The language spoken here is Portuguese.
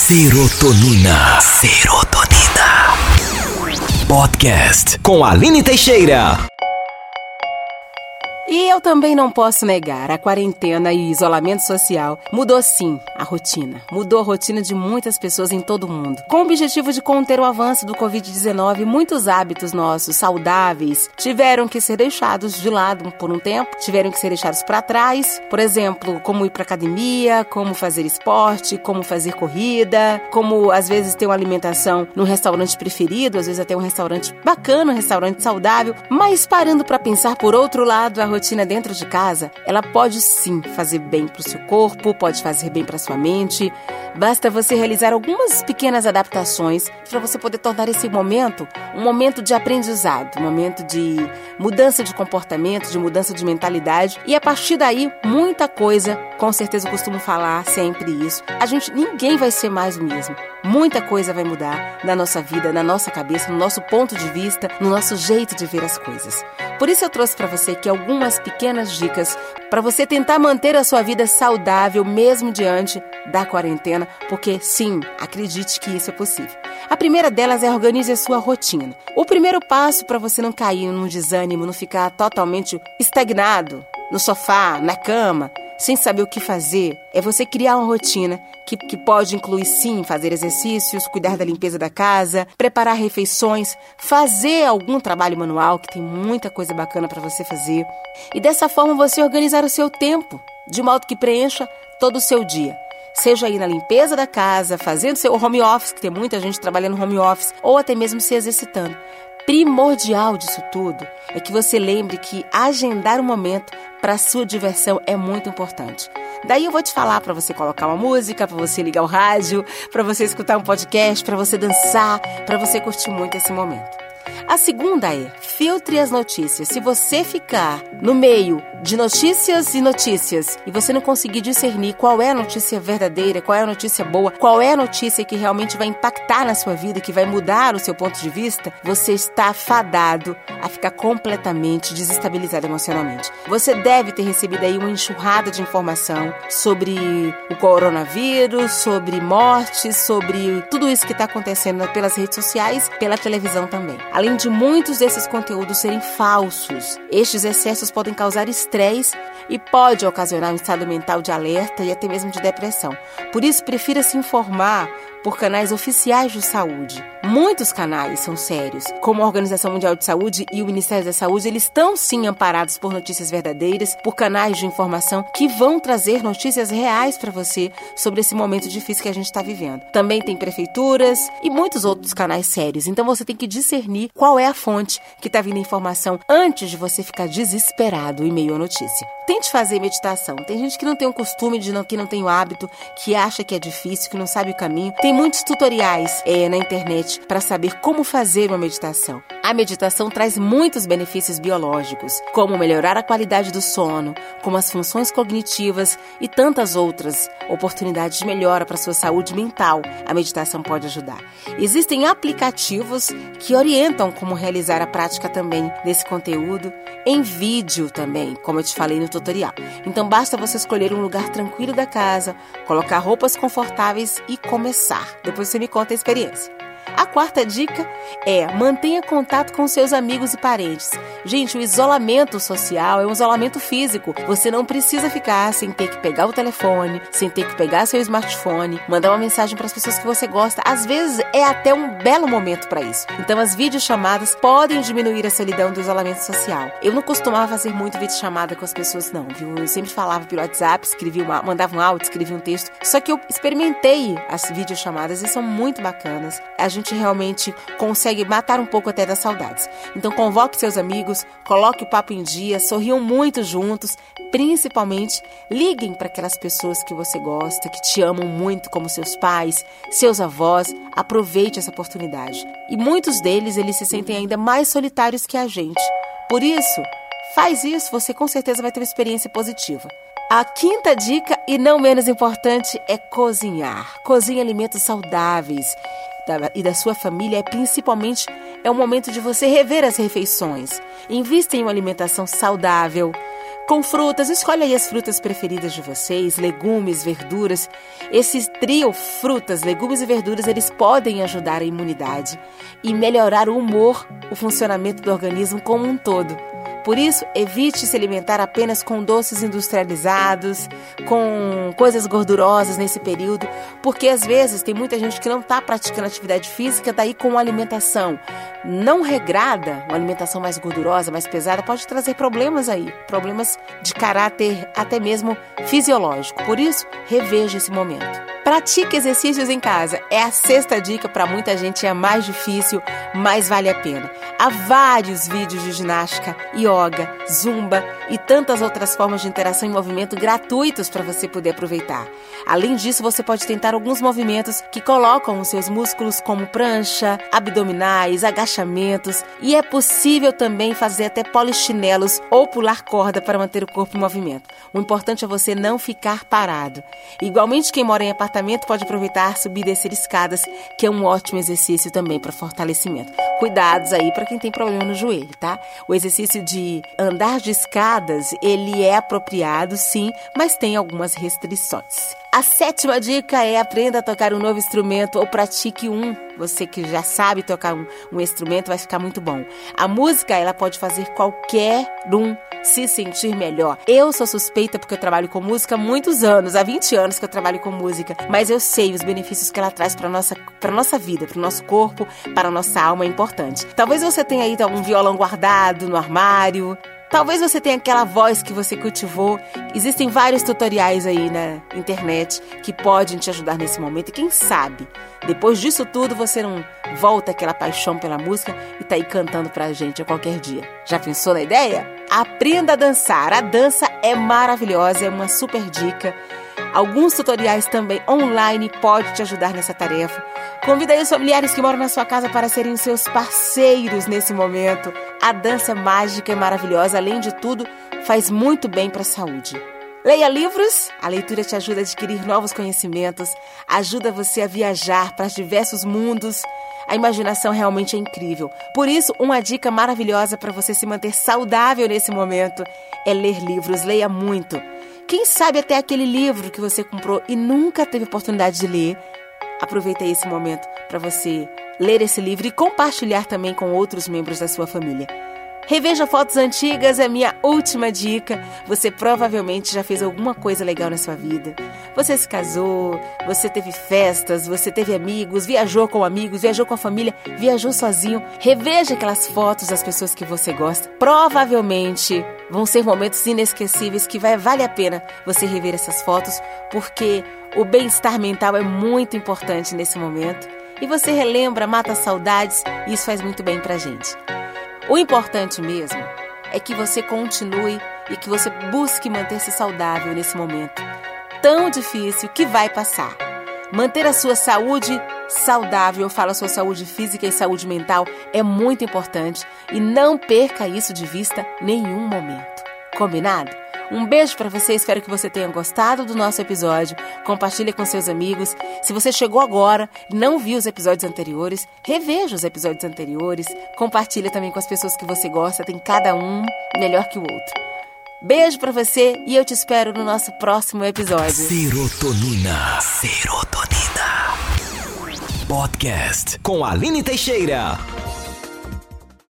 Serotonina. Serotonina. Podcast com Aline Teixeira. E eu também não posso negar, a quarentena e isolamento social mudou sim a rotina. Mudou a rotina de muitas pessoas em todo o mundo. Com o objetivo de conter o avanço do Covid-19, muitos hábitos nossos saudáveis tiveram que ser deixados de lado por um tempo, tiveram que ser deixados para trás. Por exemplo, como ir para academia, como fazer esporte, como fazer corrida, como às vezes ter uma alimentação no restaurante preferido, às vezes até um restaurante bacana, um restaurante saudável. Mas parando para pensar por outro lado, a rotina dentro de casa, ela pode sim fazer bem para o seu corpo, pode fazer bem para sua mente. Basta você realizar algumas pequenas adaptações para você poder tornar esse momento um momento de aprendizado, um momento de mudança de comportamento, de mudança de mentalidade e a partir daí muita coisa, com certeza eu costumo falar sempre isso. A gente ninguém vai ser mais o mesmo. Muita coisa vai mudar na nossa vida, na nossa cabeça, no nosso ponto de vista, no nosso jeito de ver as coisas. Por isso eu trouxe para você aqui algumas pequenas dicas para você tentar manter a sua vida saudável mesmo diante da quarentena, porque sim, acredite que isso é possível. A primeira delas é organize a sua rotina. O primeiro passo para você não cair num desânimo, não ficar totalmente estagnado no sofá, na cama, sem saber o que fazer, é você criar uma rotina que, que pode incluir, sim, fazer exercícios, cuidar da limpeza da casa, preparar refeições, fazer algum trabalho manual, que tem muita coisa bacana para você fazer. E dessa forma você organizar o seu tempo, de modo que preencha todo o seu dia seja aí na limpeza da casa, fazendo seu home office, que tem muita gente trabalhando home office, ou até mesmo se exercitando. Primordial disso tudo é que você lembre que agendar um momento para sua diversão é muito importante. Daí eu vou te falar para você colocar uma música, para você ligar o rádio, para você escutar um podcast, para você dançar, para você curtir muito esse momento. A segunda é: filtre as notícias. Se você ficar no meio de notícias e notícias e você não conseguir discernir qual é a notícia verdadeira, qual é a notícia boa, qual é a notícia que realmente vai impactar na sua vida, que vai mudar o seu ponto de vista, você está fadado a ficar completamente desestabilizado emocionalmente. Você deve ter recebido aí uma enxurrada de informação sobre o coronavírus, sobre mortes, sobre tudo isso que está acontecendo pelas redes sociais, pela televisão também. Além de muitos desses conteúdos serem falsos, estes excessos podem causar estresse e pode ocasionar um estado mental de alerta e até mesmo de depressão. Por isso, prefira se informar por canais oficiais de saúde. Muitos canais são sérios, como a Organização Mundial de Saúde e o Ministério da Saúde, eles estão sim amparados por notícias verdadeiras, por canais de informação que vão trazer notícias reais para você sobre esse momento difícil que a gente está vivendo. Também tem prefeituras e muitos outros canais sérios, então você tem que discernir qual é a fonte que está vindo a informação antes de você ficar desesperado em meio à notícia. Tente fazer meditação. Tem gente que não tem o costume, de não, que não tem o hábito, que acha que é difícil, que não sabe o caminho. Tem muitos tutoriais é, na internet para saber como fazer uma meditação. A meditação traz muitos benefícios biológicos, como melhorar a qualidade do sono, como as funções cognitivas e tantas outras oportunidades de melhora para sua saúde mental. A meditação pode ajudar. Existem aplicativos que orientam como realizar a prática também desse conteúdo em vídeo também, como eu te falei no tutorial. Então basta você escolher um lugar tranquilo da casa, colocar roupas confortáveis e começar. Depois você me conta a experiência. A quarta dica é mantenha contato com seus amigos e parentes. Gente, o isolamento social é um isolamento físico. Você não precisa ficar sem ter que pegar o telefone, sem ter que pegar seu smartphone, mandar uma mensagem para as pessoas que você gosta. Às vezes é até um belo momento para isso. Então as videochamadas podem diminuir a solidão do isolamento social. Eu não costumava fazer muito videochamada com as pessoas não, viu? Eu sempre falava pelo WhatsApp, escrevia uma, mandava um áudio, escrevia um texto. Só que eu experimentei as videochamadas e são muito bacanas. A gente realmente consegue matar um pouco até das saudades. Então convoque seus amigos, coloque o papo em dia, sorriam muito juntos, principalmente liguem para aquelas pessoas que você gosta, que te amam muito, como seus pais, seus avós. Aproveite essa oportunidade. E muitos deles eles se sentem ainda mais solitários que a gente. Por isso, faz isso, você com certeza vai ter uma experiência positiva. A quinta dica, e não menos importante, é cozinhar. Cozinhe alimentos saudáveis e da sua família é principalmente é o momento de você rever as refeições. Invista em uma alimentação saudável, com frutas. Escolhe aí as frutas preferidas de vocês, legumes, verduras. Esses trio frutas, legumes e verduras, eles podem ajudar a imunidade e melhorar o humor, o funcionamento do organismo como um todo. Por isso, evite se alimentar apenas com doces industrializados, com coisas gordurosas nesse período, porque às vezes tem muita gente que não está praticando atividade física, daí com uma alimentação não regrada, uma alimentação mais gordurosa, mais pesada, pode trazer problemas aí, problemas de caráter até mesmo fisiológico. Por isso, reveja esse momento. Pratique exercícios em casa. É a sexta dica para muita gente, é mais difícil, mas vale a pena. Há vários vídeos de ginástica, yoga, zumba e tantas outras formas de interação em movimento gratuitos para você poder aproveitar. Além disso, você pode tentar alguns movimentos que colocam os seus músculos como prancha, abdominais, agachamentos e é possível também fazer até polichinelos ou pular corda para manter o corpo em movimento. O importante é você não ficar parado. Igualmente quem mora em apartamento apartamento pode aproveitar subir e descer escadas, que é um ótimo exercício também para fortalecimento. Cuidados aí para quem tem problema no joelho, tá? O exercício de andar de escadas, ele é apropriado sim, mas tem algumas restrições. A sétima dica é aprenda a tocar um novo instrumento ou pratique um. Você que já sabe tocar um, um instrumento vai ficar muito bom. A música ela pode fazer qualquer um se sentir melhor. Eu sou suspeita porque eu trabalho com música há muitos anos, há 20 anos que eu trabalho com música, mas eu sei os benefícios que ela traz para nossa para nossa vida, para o nosso corpo, para a nossa alma é importante. Talvez você tenha aí um violão guardado no armário, Talvez você tenha aquela voz que você cultivou. Existem vários tutoriais aí na internet que podem te ajudar nesse momento. E quem sabe, depois disso tudo, você não volta aquela paixão pela música e tá aí cantando pra gente a qualquer dia. Já pensou na ideia? Aprenda a dançar. A dança é maravilhosa, é uma super dica. Alguns tutoriais também online podem te ajudar nessa tarefa. Convida aí os familiares que moram na sua casa para serem seus parceiros nesse momento. A dança é mágica e maravilhosa, além de tudo, faz muito bem para a saúde. Leia livros, a leitura te ajuda a adquirir novos conhecimentos, ajuda você a viajar para diversos mundos. A imaginação realmente é incrível. Por isso, uma dica maravilhosa para você se manter saudável nesse momento é ler livros. Leia muito. Quem sabe até aquele livro que você comprou e nunca teve oportunidade de ler, aproveita esse momento para você ler esse livro e compartilhar também com outros membros da sua família. Reveja fotos antigas, é minha última dica. Você provavelmente já fez alguma coisa legal na sua vida. Você se casou, você teve festas, você teve amigos, viajou com amigos, viajou com a família, viajou sozinho. Reveja aquelas fotos das pessoas que você gosta. Provavelmente vão ser momentos inesquecíveis que vai vale a pena você rever essas fotos, porque o bem-estar mental é muito importante nesse momento. E você relembra, mata saudades, e isso faz muito bem pra gente. O importante mesmo é que você continue e que você busque manter-se saudável nesse momento tão difícil que vai passar. Manter a sua saúde saudável, eu falo a sua saúde física e saúde mental, é muito importante e não perca isso de vista nenhum momento. Combinado? Um beijo para você, espero que você tenha gostado do nosso episódio. Compartilhe com seus amigos. Se você chegou agora e não viu os episódios anteriores, reveja os episódios anteriores. Compartilhe também com as pessoas que você gosta, tem cada um melhor que o outro. Beijo para você e eu te espero no nosso próximo episódio. Serotonina. Serotonina. Podcast com Aline Teixeira.